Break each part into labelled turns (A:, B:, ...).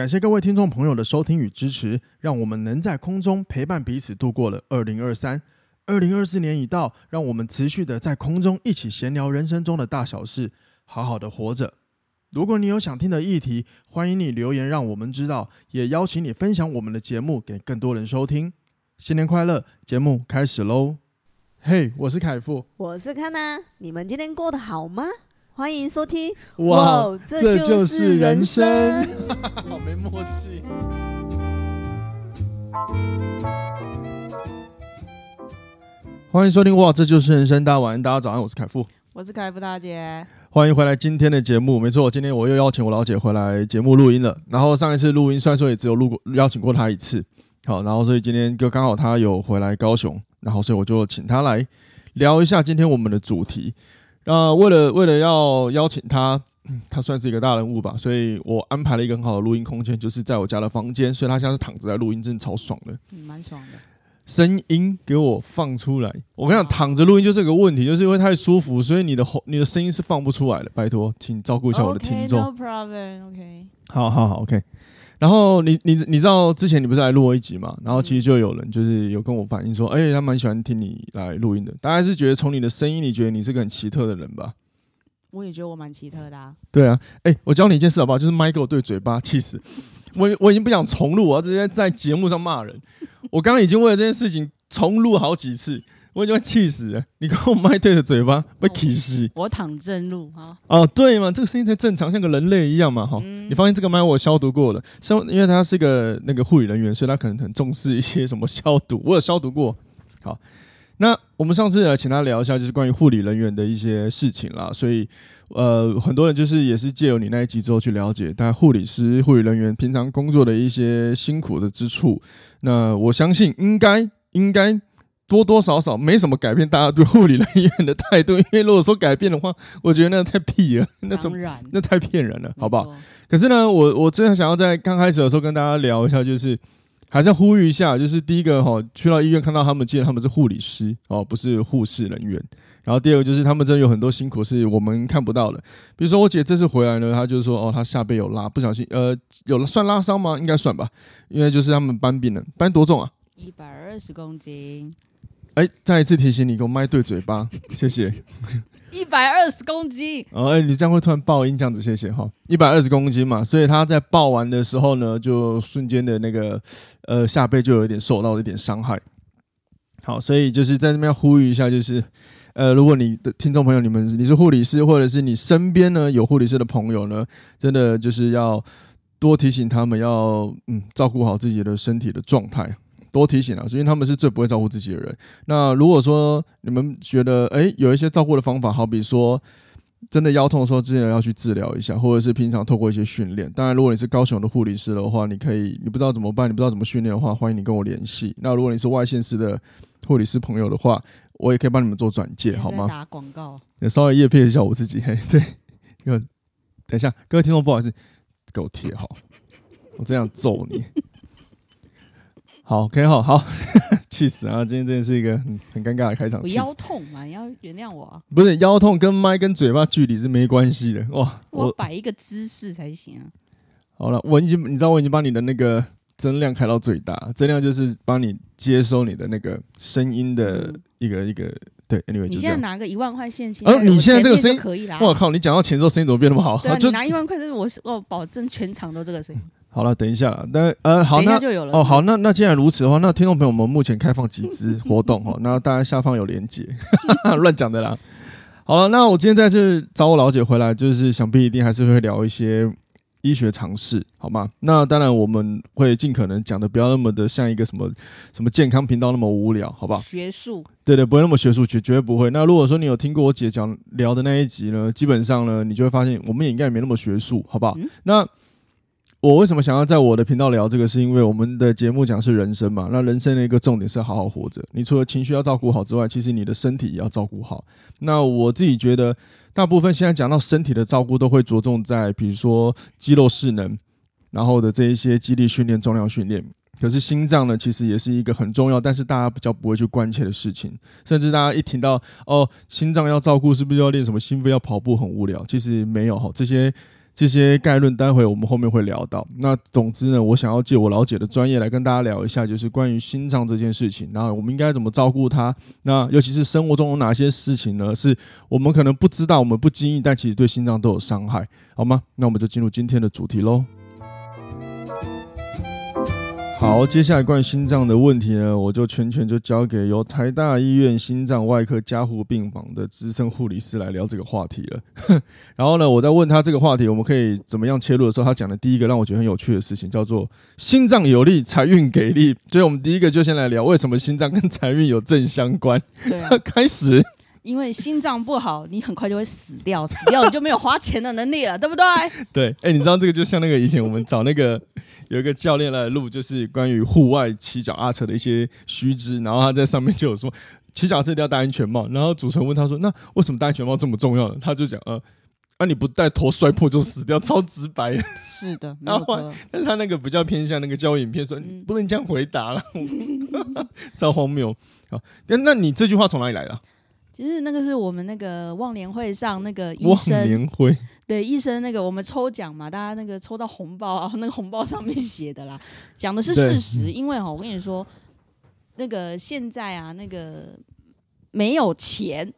A: 感谢各位听众朋友的收听与支持，让我们能在空中陪伴彼此度过了二零二三。二零二四年已到，让我们持续的在空中一起闲聊人生中的大小事，好好的活着。如果你有想听的议题，欢迎你留言让我们知道，也邀请你分享我们的节目给更多人收听。新年快乐！节目开始喽！嘿、我是凯富，
B: 我是康娜，你们今天过得好吗？欢迎收听。
A: 哇，这就是人生，好没默契。欢迎收听哇，这就是人生。大家晚安，大家早安，我是凯富，
B: 我是凯富大姐。
A: 欢迎回来今天的节目。没错，今天我又邀请我老姐回来节目录音了。然后上一次录音虽然说也只有录过邀请过她一次，好，然后所以今天就刚好她有回来高雄，然后所以我就请她来聊一下今天我们的主题。那为了为了要邀请他，他算是一个大人物吧，所以我安排了一个很好的录音空间，就是在我家的房间。所以他现在是躺着在录音，真的超爽的，
B: 嗯，蛮爽的。
A: 声音给我放出来，我跟你讲，躺着录音就是个问题，就是因为太舒服，所以你的喉、你的声音是放不出来的。拜托，请照顾一下我的听众。
B: Okay, no problem. OK。
A: 好好好，OK。然后你你你知道之前你不是来录过一集嘛？然后其实就有人就是有跟我反映说，哎、欸，他蛮喜欢听你来录音的。大概是觉得从你的声音，你觉得你是个很奇特的人吧？
B: 我也觉得我蛮奇特的啊。
A: 对啊，哎、欸，我教你一件事好不好？就是麦给我对嘴巴，气死！我我已经不想重录，我要直接在节目上骂人。我刚刚已经为了这件事情重录好几次，我就会气死了。你跟我麦对着嘴巴，被气死。
B: 我躺正路哈。
A: 哦，对嘛，这个声音才正常，像个人类一样嘛，哈、嗯。你发现，这个麦我消毒过了，像因为他是一个那个护理人员，所以他可能很重视一些什么消毒，我有消毒过。好。那我们上次来请他聊一下，就是关于护理人员的一些事情啦。所以，呃，很多人就是也是借由你那一集之后去了解，大概护理师、护理人员平常工作的一些辛苦的之处。那我相信应该应该多多少少没什么改变大家对护理人员的态度，因为如果说改变的话，我觉得那太屁了，那种那太骗人了，好不好？可是呢，我我真的想要在刚开始的时候跟大家聊一下，就是。还在呼吁一下，就是第一个哈，去到医院看到他们，记得他们是护理师哦，不是护士人员。然后第二个就是他们真的有很多辛苦是我们看不到的，比如说我姐这次回来呢，她就说哦，她下背有拉，不小心呃，有算拉伤吗？应该算吧，因为就是他们搬病人，搬多重啊？
B: 一百二十公斤。
A: 哎，再一次提醒你，给我麦对嘴巴，谢谢。
B: 一百二十公斤
A: 哦，哎，你这样会突然爆音，这样子谢谢哈。一百二十公斤嘛，所以他在爆完的时候呢，就瞬间的那个呃下背就有一点受到一点伤害。好，所以就是在这边呼吁一下，就是呃，如果你的听众朋友你们你是护理师，或者是你身边呢有护理师的朋友呢，真的就是要多提醒他们要嗯照顾好自己的身体的状态。多提醒啊，因为他们是最不会照顾自己的人。那如果说你们觉得诶有一些照顾的方法，好比说真的腰痛的时候，之前要去治疗一下，或者是平常透过一些训练。当然，如果你是高雄的护理师的话，你可以你不知道怎么办，你不知道怎么训练的话，欢迎你跟我联系。那如果你是外县市的护理师朋友的话，我也可以帮你们做转介，好吗？
B: 打广告，
A: 也稍微叶配一下我自己。嘿，对，等一下，各位听众，不好意思，给我贴好，我这样揍你。好，OK，好好，气死啊！今天真的是一个很很尴尬的开场。我
B: 腰痛嘛，你要原谅我啊。
A: 不是腰痛，跟麦跟嘴巴距离是没关系的哇。
B: 我摆一个姿势才行啊。
A: 好了，我已经，你知道我已经把你的那个增量开到最大，增量就是帮你接收你的那个声音的一个一个。对，Anyway，
B: 你现在拿个一万块现金，
A: 哦，你现在这个声音
B: 可以啦。
A: 我靠，你讲到钱之后声音怎么变那么好？
B: 对啊，你拿一万块，就是我我保证全场都这个声音。
A: 好了，等一下，那呃，好，那就有了。哦，好，那那既然如此的话，那听众朋友们目前开放集资 活动哦，那大家下方有连接，乱讲的啦。好了，那我今天再次找我老姐回来，就是想必一定还是会聊一些医学常识，好吗？那当然我们会尽可能讲的不要那么的像一个什么什么健康频道那么无聊，好不好？
B: 学术，
A: 对对，不会那么学术，绝绝对不会。那如果说你有听过我姐讲聊的那一集呢，基本上呢，你就会发现我们也应该也没那么学术，好不好？嗯、那。我为什么想要在我的频道聊这个？是因为我们的节目讲是人生嘛。那人生的一个重点是好好活着。你除了情绪要照顾好之外，其实你的身体也要照顾好。那我自己觉得，大部分现在讲到身体的照顾，都会着重在比如说肌肉势能，然后的这一些肌力训练、重量训练。可是心脏呢，其实也是一个很重要，但是大家比较不会去关切的事情。甚至大家一听到哦，心脏要照顾，是不是要练什么心肺、要跑步，很无聊。其实没有哈，这些。这些概论，待会我们后面会聊到。那总之呢，我想要借我老姐的专业来跟大家聊一下，就是关于心脏这件事情，然后我们应该怎么照顾它。那尤其是生活中有哪些事情呢？是我们可能不知道，我们不经意，但其实对心脏都有伤害，好吗？那我们就进入今天的主题喽。好，接下来关于心脏的问题呢，我就全权就交给由台大医院心脏外科加护病房的资深护理师来聊这个话题了。然后呢，我在问他这个话题，我们可以怎么样切入的时候，他讲的第一个让我觉得很有趣的事情叫做心脏有力，财运给力。所以我们第一个就先来聊为什么心脏跟财运有正相关。
C: 对啊，
A: 开始。
C: 因为心脏不好，你很快就会死掉，死掉你就没有花钱的能力了，对不对？
A: 对，哎、欸，你知道这个就像那个以前我们找那个有一个教练来录，就是关于户外骑脚踏车的一些须知，然后他在上面就有说骑脚踏车一定要戴安全帽，然后主持人问他说：“那为什么戴安全帽这么重要呢？”他就讲：“呃，那、啊、你不戴头摔破就死掉，超直白。”
C: 是的，没有错。
A: 但是他那个比较偏向那个教影片说，你不能这样回答了，超荒谬。好，那那你这句话从哪里来的？
C: 其实那个是我们那个忘年会上那个医生，
A: 忘年会
C: 对医生那个我们抽奖嘛，大家那个抽到红包啊，那个红包上面写的啦，讲的是事实。因为哈，我跟你说，那个现在啊，那个没有钱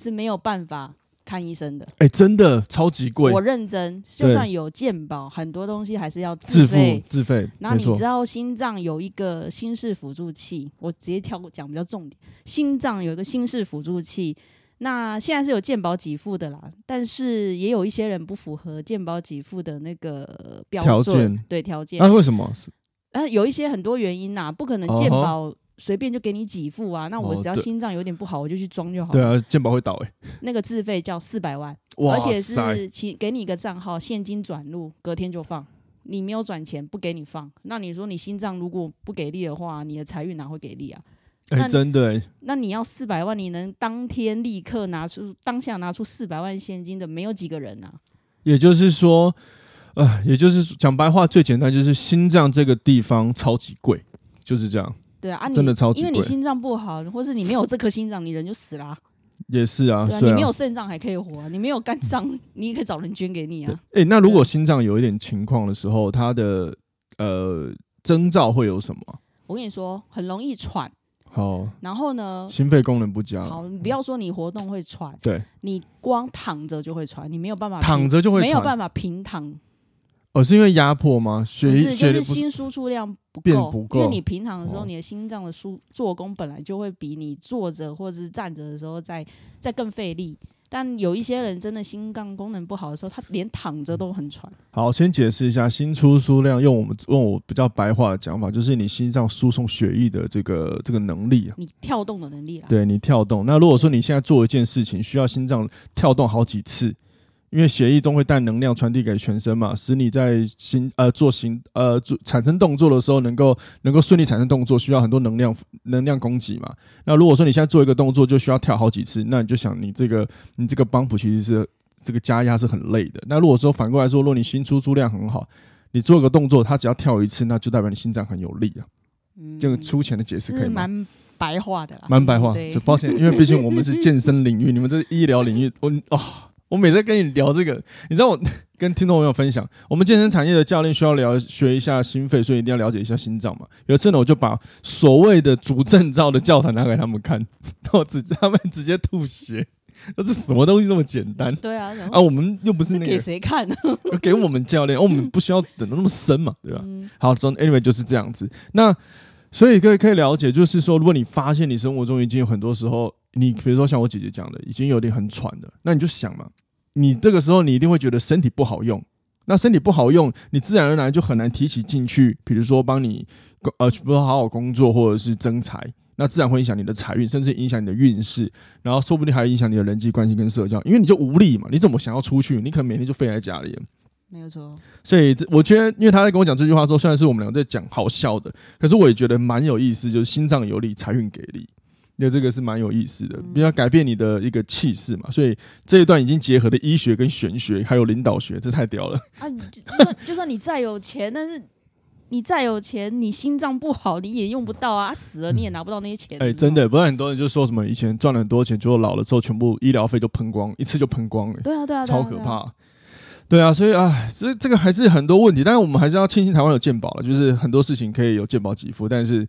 C: 是没有办法。看医生的，
A: 哎、欸，真的超级贵。
C: 我认真，就算有健保，很多东西还是要自费。
A: 自费。
C: 然后你知道心脏有一个心室辅助器，我直接跳过讲比较重点。心脏有一个心室辅助器，那现在是有健保给付的啦，但是也有一些人不符合健保给付的那个标准，条对条件。
A: 那、啊、为什么？
C: 呃，有一些很多原因呐、啊，不可能健保。随便就给你给付啊，那我只要心脏有点不好，我就去装就好了。
A: 对啊，健保会倒哎。
C: 那个自费叫四百万，而且是请给你一个账号，现金转入，隔天就放。你没有转钱，不给你放。那你说你心脏如果不给力的话，你的财运哪会给力啊？
A: 哎，真的。
C: 那你要四百万，你能当天立刻拿出当下拿出四百万现金的，没有几个人啊。
A: 也就是说，呃，也就是讲白话最简单，就是心脏这个地方超级贵，就是这样。
C: 对啊，你
A: 真的超
C: 因为你心脏不好，或是你没有这颗心脏，你人就死了啊。
A: 也是啊，
C: 对啊，你没有肾脏还可以活啊，你没有肝脏，你也可以找人捐给你啊。
A: 哎，那如果心脏有一点情况的时候，它的呃征兆会有什么？
C: 我跟你说，很容易喘。
A: 好，
C: 然后呢，
A: 心肺功能不佳。
C: 好，你不要说你活动会喘，
A: 对，
C: 你光躺着就会喘，你没有办法
A: 躺着就会喘，
C: 没有办法平躺。
A: 哦，是因为压迫吗？血不是，
C: 就是心输出量不够，不够。因为你平常的时候，你的心脏的输做工本来就会比你坐着或者是站着的时候再再更费力。但有一些人真的心脏功能不好的时候，他连躺着都很喘。
A: 好，先解释一下心出输量，用我们用我比较白话的讲法，就是你心脏输送血液的这个这个能力啊，
C: 你跳动的能力啊。
A: 对，你跳动。那如果说你现在做一件事情，需要心脏跳动好几次。因为血液中会带能量传递给全身嘛，使你在行呃做行呃做产生动作的时候能够能够顺利产生动作，需要很多能量能量供给嘛。那如果说你现在做一个动作就需要跳好几次，那你就想你这个你这个 bump 其实是这个加压是很累的。那如果说反过来说，如果你心输出量很好，你做一个动作，它只要跳一次，那就代表你心脏很有力啊。嗯，这个粗浅的解释可以吗？
C: 蛮白话的啦，
A: 蛮白话。就抱歉，因为毕竟我们是健身领域，你们这是医疗领域，我哦。我每次跟你聊这个，你知道我 跟听众朋友分享，我们健身产业的教练需要了学一下心肺，所以一定要了解一下心脏嘛。有一次呢，我就把所谓的主证照的教材拿给他们看，然后直 他们直接吐血，那这什么东西这么简单？
C: 对啊，
A: 啊，我们又不是那个
C: 给谁看呢？
A: 给我们教练，我们不需要等得那么深嘛，对吧？嗯、好，说 anyway 就是这样子。那所以各位可以了解，就是说，如果你发现你生活中已经有很多时候，你比如说像我姐姐讲的，已经有点很喘的，那你就想嘛。你这个时候，你一定会觉得身体不好用。那身体不好用，你自然而然就很难提起进去，比如说帮你呃，比如说好好工作或者是增财，那自然会影响你的财运，甚至影响你的运势，然后说不定还影响你的人际关系跟社交，因为你就无力嘛。你怎么想要出去？你可能每天就废在家里。
C: 没有错。所
A: 以我觉得，因为他在跟我讲这句话的时候，虽然是我们两个在讲好笑的，可是我也觉得蛮有意思，就是心脏有力，财运给力。因为这个是蛮有意思的，比较改变你的一个气势嘛，所以这一段已经结合了医学跟玄学，还有领导学，这太屌了啊！
C: 就算就算你再有钱，但是你再有钱，你心脏不好，你也用不到啊！死了你也拿不到那些钱。哎、
A: 欸，真的，不然很多人就说什么以前赚了很多钱，结果老了之后全部医疗费就喷光，一次就喷光了。
C: 对啊，对啊，
A: 超可怕。对啊，所以啊，这这个还是很多问题，但是我们还是要庆幸台湾有健保了，就是很多事情可以有健保给付，但是。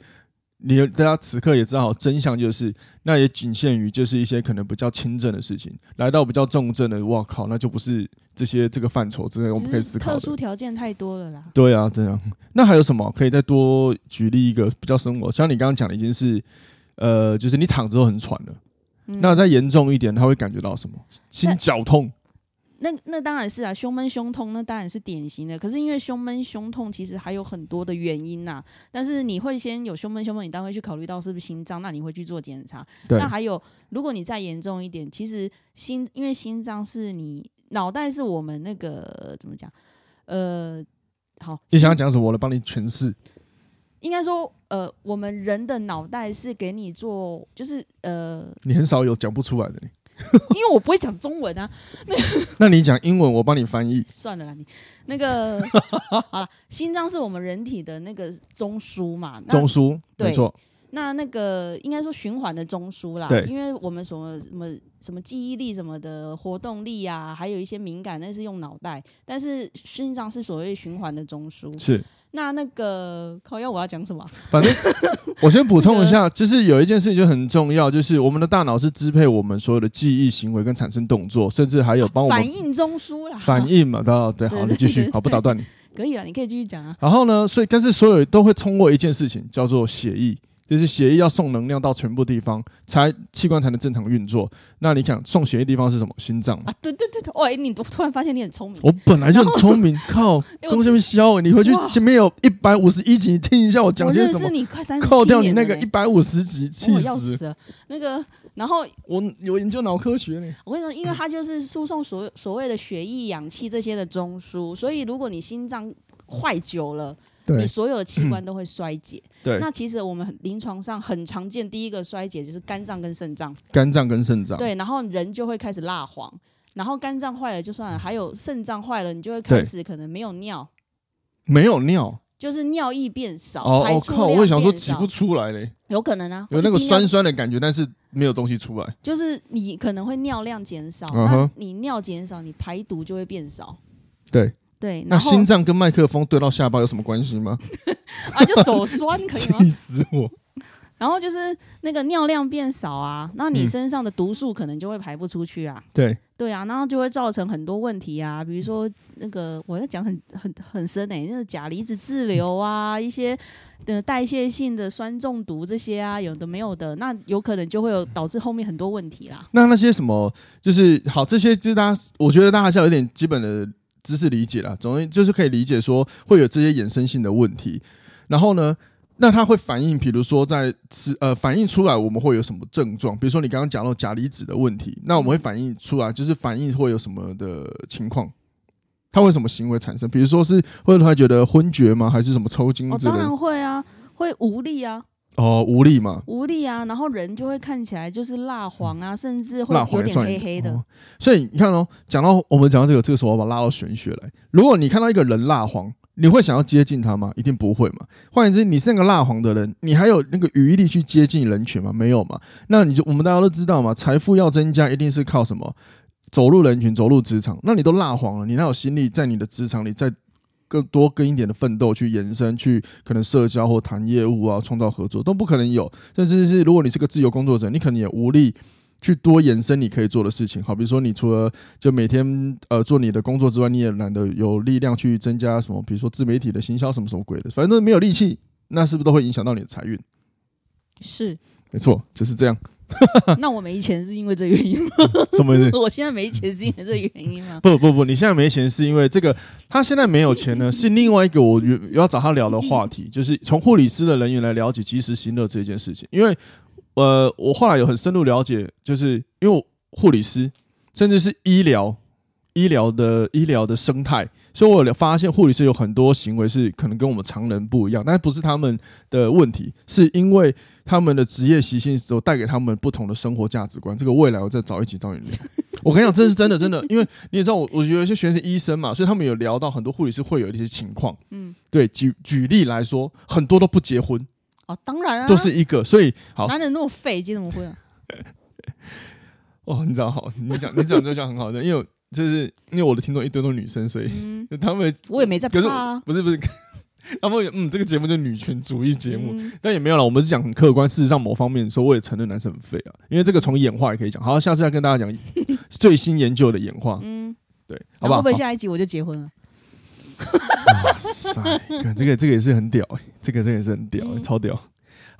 A: 你大家此刻也知道，真相就是，那也仅限于就是一些可能比较轻症的事情，来到比较重症的，哇靠，那就不是这些这个范畴之内我们可以思考的。
C: 特殊条件太多了啦。
A: 对啊，这样。那还有什么可以再多举例一个比较生活？像你刚刚讲的，已经是呃，就是你躺着都很喘了。嗯、那再严重一点，他会感觉到什么？心绞痛。
C: 那那当然是啊，胸闷胸痛那当然是典型的。可是因为胸闷胸痛其实还有很多的原因呐、啊。但是你会先有胸闷胸痛，你当然会去考虑到是不是心脏，那你会去做检查。那还有，如果你再严重一点，其实心因为心脏是你脑袋是我们那个怎么讲？呃，好，
A: 你想要讲什么？我来帮你诠释。
C: 应该说，呃，我们人的脑袋是给你做，就是呃，
A: 你很少有讲不出来的你。
C: 因为我不会讲中文啊，那
A: 那你讲英文，我帮你翻译。
C: 算了啦，你那个好了，心脏是我们人体的那个中枢嘛，
A: 中枢没错。
C: 那那个应该说循环的中枢啦，
A: 对，
C: 因为我们什么什么什么记忆力什么的活动力啊，还有一些敏感，那是用脑袋，但是心脏是所谓循环的中枢，
A: 是。
C: 那那个靠腰我要讲什么？
A: 反正 我先补充一下，就是有一件事情就很重要，就是我们的大脑是支配我们所有的记忆、行为跟产生动作，甚至还有帮我们
C: 反应中枢啦。
A: 反应嘛，对对，好，你继续，好，不打断你。
C: 可以啊，你可以继续讲啊。
A: 然后呢，所以但是所有都会通过一件事情，叫做血液。就是血液要送能量到全部地方，才器官才能正常运作。那你想送血液地方是什么？心脏
C: 啊？对对对对，喂，你突然发现你很聪明。
A: 我本来就很聪明，靠，东西没消。你回去前面有一百五十一集，你听一下我讲些什么。
C: 你快三
A: 扣掉你那个一百五十集，气死，
C: 死了。那个，然后
A: 我有研究脑科学呢。
C: 我跟你说，因为它就是输送所所谓的血液、氧气这些的中枢，所以如果你心脏坏久了。对你所有的器官都会衰竭。
A: 对，
C: 那其实我们临床上很常见，第一个衰竭就是肝脏跟肾脏。
A: 肝脏跟肾脏。对，
C: 然后人就会开始蜡黄，然后肝脏坏了就算了，还有肾脏坏了，你就会开始可能没有尿。
A: 没有尿，
C: 就是尿液变少。
A: 哦，我靠！我会想说挤不出来嘞。
C: 有可能啊，
A: 有那个酸酸的感觉，但是没有东西出来。
C: 就是你可能会尿量减少，那你尿减少，你排毒就会变少。
A: 对。
C: 对，
A: 那心脏跟麦克风对到下巴有什么关系吗？
C: 啊，就手酸可以吗？
A: 气死我！
C: 然后就是那个尿量变少啊，那你身上的毒素可能就会排不出去啊。
A: 对
C: 对啊，然后就会造成很多问题啊，比如说那个我在讲很很很深诶、欸，那个钾离子滞留啊，一些的代谢性的酸中毒这些啊，有的没有的，那有可能就会有导致后面很多问题啦。
A: 那那些什么就是好，这些就是大家，我觉得大家还是要有点基本的。知识理解啦，总之就是可以理解说会有这些衍生性的问题，然后呢，那它会反映，比如说在吃呃反映出来我们会有什么症状，比如说你刚刚讲到钾离子的问题，那我们会反映出来就是反映会有什么的情况，它会什么行为产生？比如说是会他觉得昏厥吗？还是什么抽筋之类的？
C: 当然会啊，会无力啊。
A: 哦，无力嘛，
C: 无力啊，然后人就会看起来就是蜡黄啊，甚至会有点黑黑的。
A: 哦、所以你看哦，讲到我们讲到这个，这个时候我把它拉到玄学来。如果你看到一个人蜡黄，你会想要接近他吗？一定不会嘛。换言之，你是那个蜡黄的人，你还有那个余力去接近人群吗？没有嘛。那你就我们大家都知道嘛，财富要增加，一定是靠什么？走入人群，走入职场。那你都蜡黄了，你哪有心力在你的职场里在？更多跟一点的奋斗去延伸，去可能社交或谈业务啊，创造合作都不可能有。但是是如果你是个自由工作者，你可能也无力去多延伸你可以做的事情。好，比如说你除了就每天呃做你的工作之外，你也懒得有力量去增加什么，比如说自媒体的行销什么什么鬼的，反正都没有力气，那是不是都会影响到你的财运？
C: 是，
A: 没错，就是这样。
C: 那我没钱是因为这个原因吗？
A: 什么意思？
C: 我现在没钱是因为这个原因吗？
A: 不不不，你现在没钱是因为这个。他现在没有钱呢，是另外一个我要找他聊的话题，就是从护理师的人员来了解及时行乐这件事情。因为呃，我后来有很深入了解，就是因为护理师甚至是医疗医疗的医疗的生态，所以我有发现护理师有很多行为是可能跟我们常人不一样，但不是他们的问题，是因为。他们的职业习性所带给他们不同的生活价值观，这个未来我再找一集找你聊。我跟你讲，这是真的，真的，因为你也知道我，我有一些学生是医生嘛，所以他们有聊到很多护理师会有一些情况。嗯，对，举举例来说，很多都不结婚。
C: 哦，当然啊，
A: 都是一个，所以好，
C: 男人那么废，结什么婚啊？
A: 哦，你知道好，你讲你讲这讲很好的，因为就是因为我的听众一堆都是女生，所以、嗯、他们
C: 我也没在怕、啊，
A: 不是不是。他们嗯，这个节目就是女权主义节目，嗯、但也没有了。我们是讲很客观，事实上某方面说，我也承认男生很废啊。因为这个从演化也可以讲。好，下次再跟大家讲 最新研究的演化。嗯，对，好不好？
C: 会不会下一集我就结婚了？
A: 哇塞，看这个这个也是很屌哎、欸，这个这个也是很屌、欸，嗯、超屌。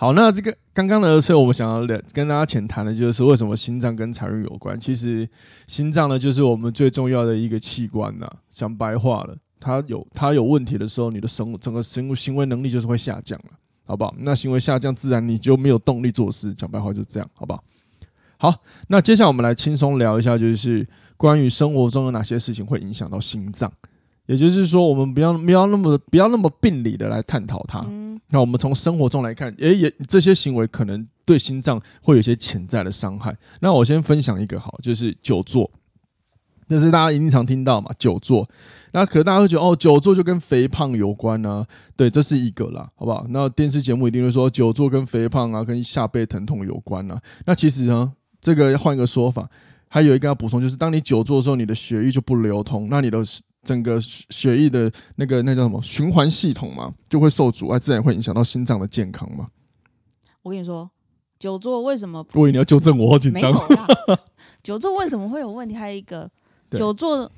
A: 好，那这个刚刚的车，我们想要聊跟大家浅谈的就是为什么心脏跟财运有关。其实心脏呢，就是我们最重要的一个器官呐。讲白话了。它有它有问题的时候，你的生整个行行为能力就是会下降了，好不好？那行为下降，自然你就没有动力做事。讲白话就这样，好不好？好，那接下来我们来轻松聊一下，就是关于生活中有哪些事情会影响到心脏。也就是说，我们不要不要那么不要那么病理的来探讨它。那我们从生活中来看，诶，也这些行为可能对心脏会有一些潜在的伤害。那我先分享一个好，就是久坐。这是大家一定常听到嘛，久坐。那可能大家会觉得哦，久坐就跟肥胖有关呢、啊？对，这是一个啦，好不好？那电视节目一定会说久坐跟肥胖啊，跟下背疼痛有关呢、啊。那其实呢，这个要换一个说法，还有一个要补充，就是当你久坐的时候，你的血液就不流通，那你的整个血液的那个那叫什么循环系统嘛，就会受阻碍，自然会影响到心脏的健康嘛。
C: 我跟你说，久坐为什么？
A: 我以为你要纠正我，好紧张。
C: 久坐为什么会有问题？还有一个。久坐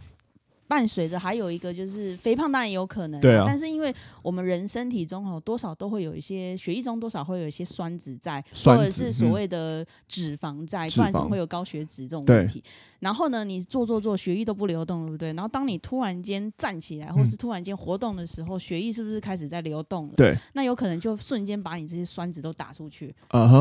C: 伴随着还有一个就是肥胖，当然也有可能，对啊。但是因为我们人身体中哦，多少都会有一些血液中多少会有一些酸质在，或者是所谓的脂肪在，不然怎么会有高血脂这种问题？然后呢，你做做做，血液都不流动，对不对？然后当你突然间站起来，或是突然间活动的时候，血液是不是开始在流动了？对。那有可能就瞬间把你这些酸质都打出去，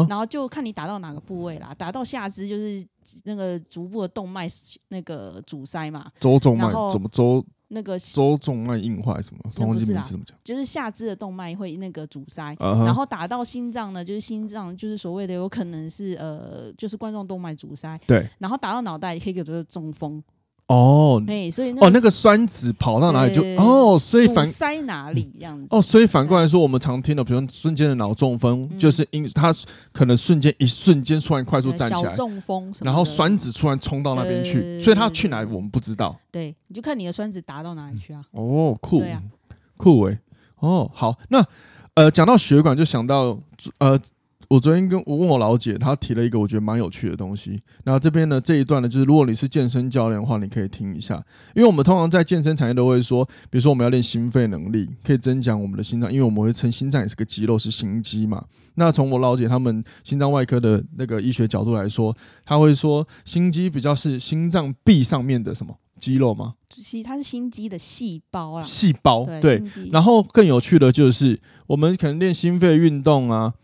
C: 然后就看你打到哪个部位啦，打到下肢就是。那个足部的动脉那个阻塞嘛，
A: 周动脉怎么周
C: 那个
A: 周动脉硬化什么？忘记名字怎么讲？
C: 就是下肢的动脉会那个阻塞，然后打到心脏呢，就是心脏就是所谓的有可能是呃，就是冠状动脉阻塞。对，然后打到脑袋也可以给这个中风。
A: 哦，
C: 哎，所以
A: 哦，那个酸子跑到哪里就哦，所以反
C: 塞哪里这样子
A: 哦，所以反过来说，我们常听的，比如瞬间的脑中风，就是因他可能瞬间一瞬间突然快速站起来，
C: 中风，
A: 然后酸子突然冲到那边去，所以它去哪里我们不知道。
C: 对，你就看你的酸子达到哪里去啊？
A: 哦，酷，酷诶，哦，好，那呃，讲到血管就想到呃。我昨天跟我问我老姐，她提了一个我觉得蛮有趣的东西。然后这边呢，这一段呢，就是如果你是健身教练的话，你可以听一下，因为我们通常在健身产业都会说，比如说我们要练心肺能力，可以增强我们的心脏，因为我们会称心脏也是个肌肉，是心肌嘛。那从我老姐他们心脏外科的那个医学角度来说，他会说心肌比较是心脏壁上面的什么肌肉吗？
C: 其实它是心肌的细胞啊，
A: 细胞。对然后更有趣的就是，我们可能练心肺运动啊。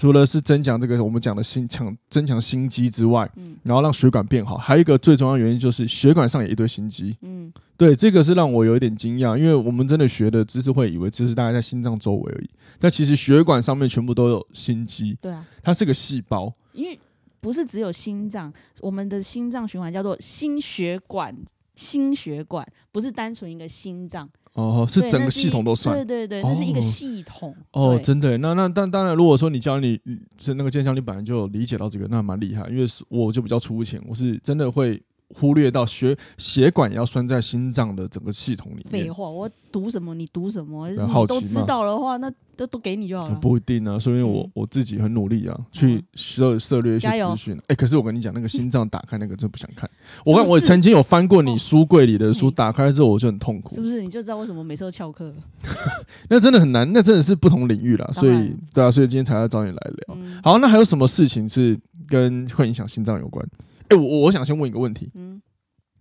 A: 除了是增强这个我们讲的心强增强心肌之外，嗯，然后让血管变好，还有一个最重要的原因就是血管上也一堆心肌，嗯，对，这个是让我有一点惊讶，因为我们真的学的知识会以为就是大概在心脏周围而已，但其实血管上面全部都有心肌，对啊，它是个细胞，
C: 因为不是只有心脏，我们的心脏循环叫做心血管，心血管不是单纯一个心脏。
A: 哦，是整个系统都算，
C: 对对对，那是一个系统。
A: 哦，真的，那那但当然，如果说你教你是那个健将，你本来就理解到这个，那蛮厉害。因为我就比较粗浅，我是真的会。忽略到血血管也要拴在心脏的整个系统里面。废话，
C: 我读什么你读什么，你都知道的话，那都都给你就好了。
A: 不一定啊，所以我我自己很努力啊，去涉涉略一些资讯。哎，可是我跟你讲，那个心脏打开那个真不想看。我看我曾经有翻过你书柜里的书，打开之后我就很痛苦。
C: 是不是？你就知道为什么每次都翘课？
A: 那真的很难，那真的是不同领域了。所以对啊，所以今天才要找你来聊。好，那还有什么事情是跟会影响心脏有关？哎，我我想先问一个问题。嗯，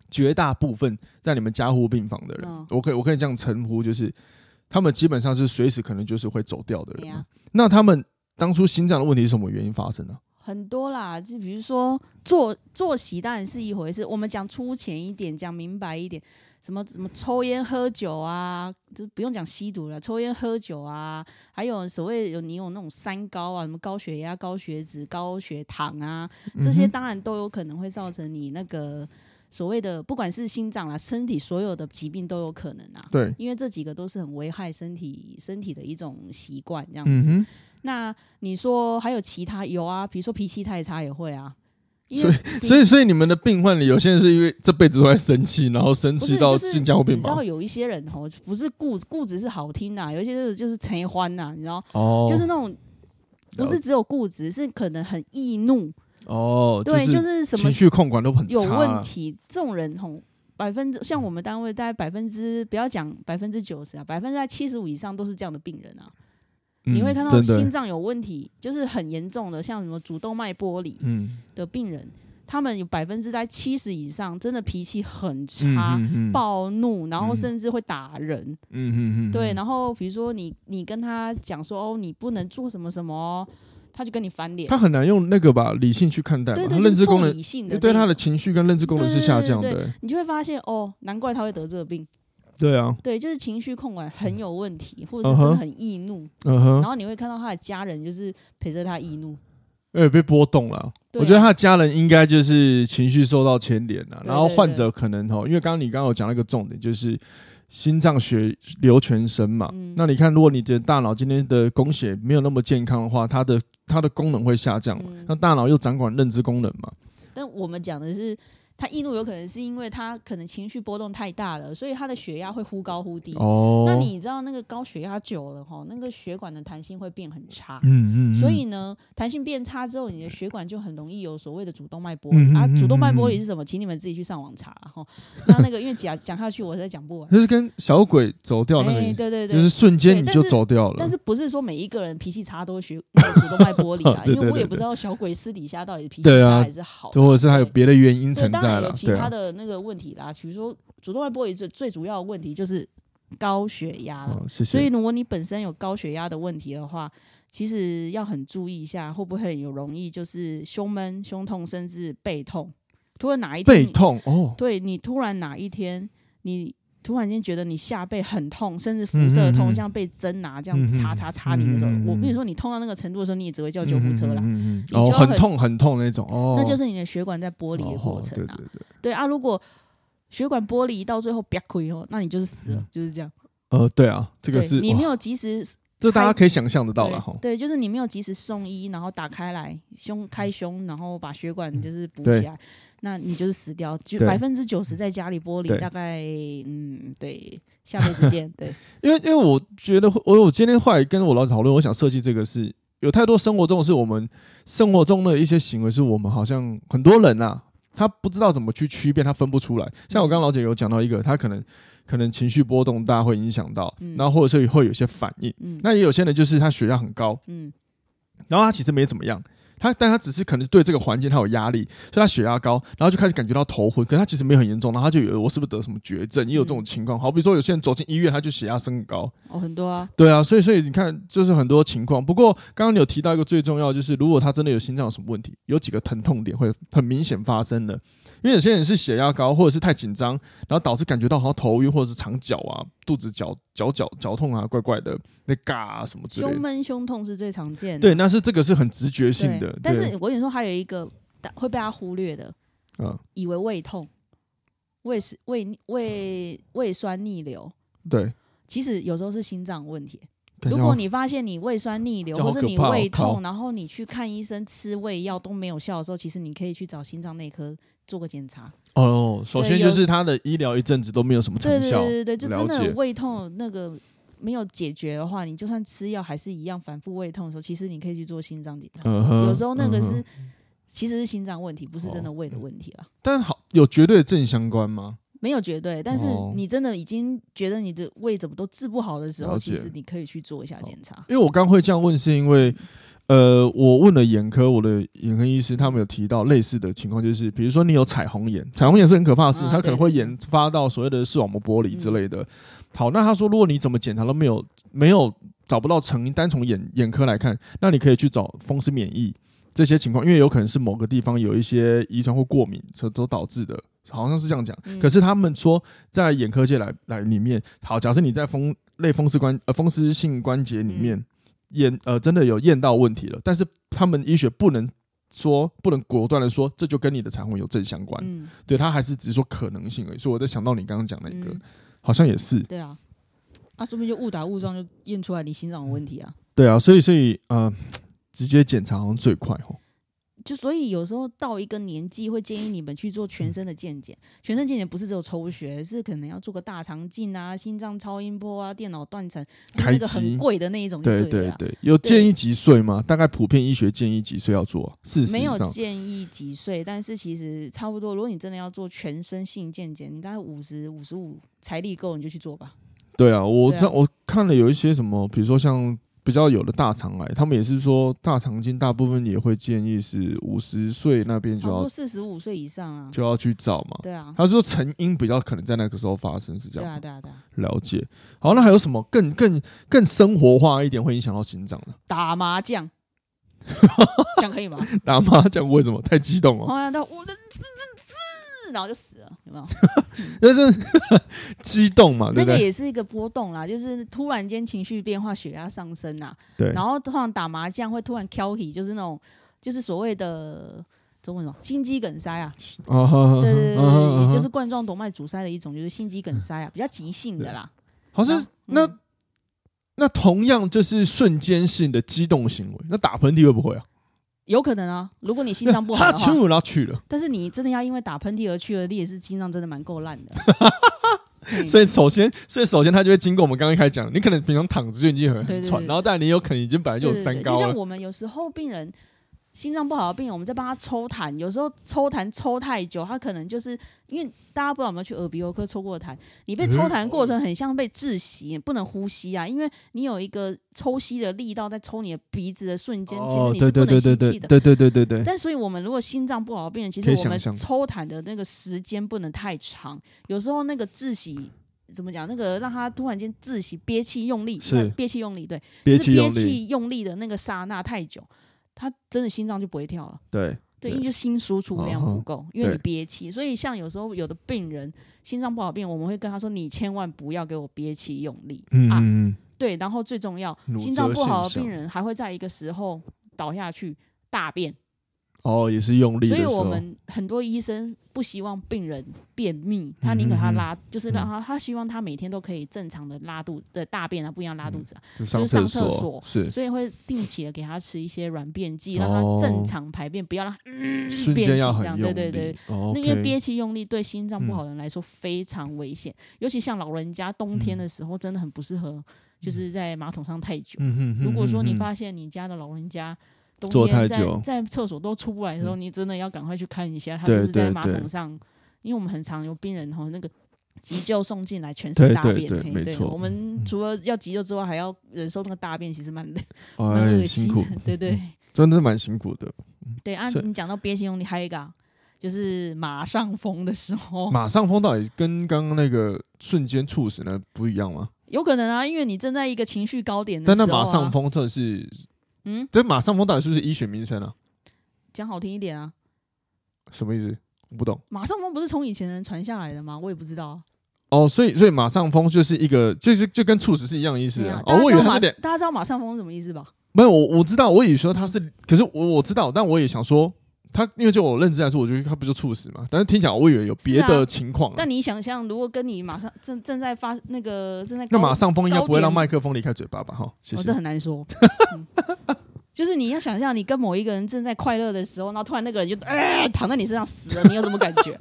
A: 绝大部分在你们加护病房的人，我可以我可以这样称呼，就是他们基本上是随时可能就是会走掉的人。那他们当初心脏的问题是什么原因发生的？
C: 很多啦，就比如说坐坐席当然是一回事，我们讲粗浅一点，讲明白一点。什么什么抽烟喝酒啊，就不用讲吸毒了，抽烟喝酒啊，还有所谓有你有那种三高啊，什么高血压、高血脂、高血糖啊，这些当然都有可能会造成你那个所谓的不管是心脏啦，身体所有的疾病都有可能啊。对，因为这几个都是很危害身体身体的一种习惯，这样子。嗯、那你说还有其他有啊？比如说脾气太差也会啊。因为
A: 所以所以你们的病患里有些人是因为这辈子都在生气，然后生气到
C: 心
A: 脏会病
C: 你知道有一些人哦，不是固固执是好听呐，有一些就是就是陈欢呐，你知道？哦，就是那种不是只有固执，是可能很易怒。
A: 哦，
C: 对，就是什么
A: 情绪控管都很
C: 有问题。这种人吼，百分之像我们单位大概百分之不要讲百分之九十啊，百分之在七十五以上都是这样的病人啊。嗯、你会看到心脏有问题，就是很严重的，像什么主动脉剥离的病人，嗯、他们有百分之在七十以上真的脾气很差，暴怒，然后甚至会打人。嗯哼哼对，然后比如说你你跟他讲说哦，你不能做什么什么。他就跟你翻脸，
A: 他很难用那个吧理性去看待，对对，认知功能，
C: 对，
A: 对他的情绪跟认知功能是下降的，
C: 你就会发现哦，难怪他会得这个病。
A: 对啊，
C: 对，就是情绪控管很有问题，或者是真的很易怒，嗯哼，然后你会看到他的家人就是陪着他易怒，
A: 哎，被波动了。我觉得他的家人应该就是情绪受到牵连了，然后患者可能哈，因为刚刚你刚刚有讲那个重点就是。心脏血流全身嘛，嗯、那你看，如果你的大脑今天的供血没有那么健康的话，它的它的功能会下降嘛。嗯、那大脑又掌管认知功能嘛。
C: 但我们讲的是。他易怒有可能是因为他可能情绪波动太大了，所以他的血压会忽高忽低。哦，那你知道那个高血压久了哈，那个血管的弹性会变很差。嗯嗯。所以呢，弹性变差之后，你的血管就很容易有所谓的主动脉剥离啊。主动脉剥离是什么？请你们自己去上网查哈。那那个因为讲讲下去，我实在讲不完。
A: 就是跟小鬼走掉那个，对对对，就是瞬间你就走掉了。
C: 但是不是说每一个人脾气差都会血主动脉剥离啊？因为我也不知道小鬼私底下到底脾气差还是好，
A: 或者是还有别的原因存在。
C: 有其他的那个问题啦，比如说主动脉剥离最最主要的问题就是高血压了。所以如果你本身有高血压的问题的话，其实要很注意一下，会不会有容易就是胸闷、胸痛，甚至背痛。突然哪一天
A: 背痛哦，
C: 对你突然哪一天你突然间觉得你下背很痛，甚至辐射痛，像被针拿这样插插插你的时候，我跟你说你痛到那个程度的时候，你也只会叫救护车啦。
A: 哦，很痛很痛那种哦，
C: 那就是你的血管在剥离的过程啊。对啊，如果血管剥离到最后瘪亏哦，那你就是死了，就是这样。
A: 呃，对啊，这个是
C: 你没有及时，
A: 这大家可以想象得到了哈。
C: 对，就是你没有及时送医，然后打开来胸开胸，然后把血管就是补起来，那你就是死掉，就百分之九十在家里玻璃，大概嗯，对，下辈子见。对，
A: 因为因为我觉得我我今天后来跟我老师讨论，我想设计这个是有太多生活中是我们生活中的一些行为，是我们好像很多人呐。他不知道怎么去区辨，他分不出来。像我刚刚老姐有讲到一个，他可能可能情绪波动大会影响到，然后或者是会有些反应。那也有些人就是他血压很高，嗯然后他其实没怎么样。他，但他只是可能对这个环境他有压力，所以他血压高，然后就开始感觉到头昏。可是他其实没有很严重，然后他就以为我是不是得什么绝症？也有这种情况。好比说有些人走进医院，他就血压升高。
C: 哦，很多啊。对
A: 啊，所以所以你看，就是很多情况。不过刚刚你有提到一个最重要，就是如果他真的有心脏有什么问题，有几个疼痛点会很明显发生的。因为有些人是血压高，或者是太紧张，然后导致感觉到好像头晕，或者是肠绞啊、肚子绞绞绞绞痛啊，怪怪的，那嘎啊什么之类的。
C: 胸闷、胸痛是最常见的。
A: 对，那是这个是很直觉性的。
C: 但是我跟你说，还有一个会被他忽略的，嗯，以为胃痛、胃是胃胃胃酸逆流。
A: 对，
C: 其实有时候是心脏问题。如果你发现你胃酸逆流，或是你胃痛，然后你去看医生吃胃药都没有效的时候，其实你可以去找心脏内科做个检查。
A: 哦，首先就是他的医疗一阵子都没有什么成效。
C: 对对对对，就真的胃痛那个没有解决的话，你就算吃药还是一样反复胃痛的时候，其实你可以去做心脏检查。有时候那个是其实是心脏问题，不是真的胃的问题了。
A: 但好，有绝对的正相关吗？
C: 没有绝对，但是你真的已经觉得你的胃怎么都治不好的时候，其实你可以去做一下检查。
A: 因为我刚会这样问，是因为呃，我问了眼科，我的眼科医师他们有提到类似的情况，就是比如说你有彩虹眼，彩虹眼是很可怕的事情，它可能会研发到所谓的视网膜剥离之类的。好，那他说如果你怎么检查都没有没有找不到成因，单从眼眼科来看，那你可以去找风湿免疫这些情况，因为有可能是某个地方有一些遗传或过敏所所导致的。好像是这样讲，嗯、可是他们说在眼科界来来里面，好，假设你在风类风湿关呃风湿性关节里面验、嗯、呃真的有验到问题了，但是他们医学不能说不能果断的说这就跟你的彩虹有正相关，嗯、对他还是只是说可能性而已。所以我在想到你刚刚讲那个，嗯、好像也是，
C: 对啊，那说不定就误打误撞就验出来你心脏有问题啊，
A: 对啊，所以所以呃直接检查好像最快哦。
C: 就所以有时候到一个年纪，会建议你们去做全身的健检。全身健检不是只有抽血，是可能要做个大肠镜啊、心脏超音波啊、电脑断层，那个很贵的那一种对。
A: 对对对，有建议几岁吗？大概普遍医学建议几岁要做？四十。
C: 没有建议几岁，但是其实差不多。如果你真的要做全身性健检，你大概五十五十五，财力够你就去做吧。
A: 对啊，我知道、啊、我看了有一些什么，比如说像。比较有的大肠癌，他们也是说大肠镜大部分也会建议是五十岁那边就要
C: 四十五岁以上啊，
A: 就要去找嘛。
C: 对啊，
A: 他说成因比较可能在那个时候发生，是这样。
C: 对啊，对啊，对啊。
A: 了解。好，那还有什么更更更生活化一点会影响到心脏的？
C: 打麻将，这样可以吗？
A: 打麻将为什么太激动了？
C: 然后就死了，有没有？
A: 那是 激动嘛，对不对？
C: 那个也是一个波动啦，就是突然间情绪变化，血压上升呐。
A: 对。
C: 然后通常打麻将会突然挑起，就是那种，就是所谓的中文什么心肌梗塞啊。哦。对对对对，也就是冠状动脉阻塞的一种，就是心肌梗塞啊，比较急性的啦。
A: 好像那那同样就是瞬间性的激动行为，那打喷嚏会不会啊？
C: 有可能啊，如果你心脏不好的话，
A: 他然后去了。
C: 但是你真的要因为打喷嚏而去了，你也是心脏真的蛮够烂的。
A: 所以首先，所以首先他就会经过我们刚刚开始讲，你可能平常躺着就已经很很喘，然后但你有可能已经本来就有三高了。
C: 就像我们有时候病人。心脏不好的病人，我们在帮他抽痰，有时候抽痰抽太久，他可能就是因为大家不知道有没有去耳鼻喉科抽过痰，你被抽痰过程很像被窒息，不能呼吸啊，因为你有一个抽吸的力道在抽你的鼻子的瞬间，其实你是不能吸气的。
A: 对对对对对。
C: 但所以我们如果心脏不好的病人，其实我们抽痰的那个时间不能太长，有时候那个窒息怎么讲？那个让他突然间窒息憋气用力，憋气用力，对，就是憋气用力的那个刹那太久。他真的心脏就不会跳了，
A: 对。
C: 对，因为就心输出量不够，因为你憋气，所以像有时候有的病人心脏不好病，我们会跟他说：“你千万不要给我憋气用力。”啊，对，然后最重要，心脏不好的病人还会在一个时候倒下去大便。
A: 哦，也是用力。
C: 所以我们很多医生不希望病人便秘，他宁可他拉，就是让他他希望他每天都可以正常的拉肚的大便啊，不一样拉肚子啊，就是上厕所，是，所以会定期的给他吃一些软便剂，让他正常排便，不要让他便血这样。对对对，那因为憋气用力对心脏不好的人来说非常危险，尤其像老人家冬天的时候真的很不适合，就是在马桶上太久。如果说你发现你家的老人家，坐太久，在厕所都出不来的时候，你真的要赶快去看一下，他是不是在马桶上？因为我们很常有病人吼，那个急救送进来全身大便，对，我们除了要急救之外，还要忍受那个大便，其实蛮累，蛮恶心的，对对，
A: 真的蛮辛苦的。
C: 对啊，你讲到憋心用力，还有一个就是马上疯的时候，
A: 马上疯到底跟刚刚那个瞬间猝死呢不一样吗？
C: 有可能啊，因为你正在一个情绪高点的时候，
A: 但那马上疯这是。嗯，这马上风到底是不是医学名称啊？
C: 讲好听一点啊，
A: 什么意思？我不懂。
C: 马上风不是从以前人传下来的吗？我也不知道。
A: 哦，所以所以马上风就是一个，就是就跟猝死是一样的意思啊。哦，我以为
C: 大家知道马上风是什么意思吧？
A: 没有，我我知道，我以为说他是，可是我我知道，但我也想说。他因为就我认知来说，我觉得他不就猝死嘛？但是听起来我以为有别的情况。但
C: 你想象，如果跟你马上正正在发那个正在
A: 那马上风应该不会让麦克风离开嘴巴吧？哈，谢谢。
C: 哦，这很难说。就是你要想象，你跟某一个人正在快乐的时候，然后突然那个人就呃躺在你身上死了，你有什么感觉？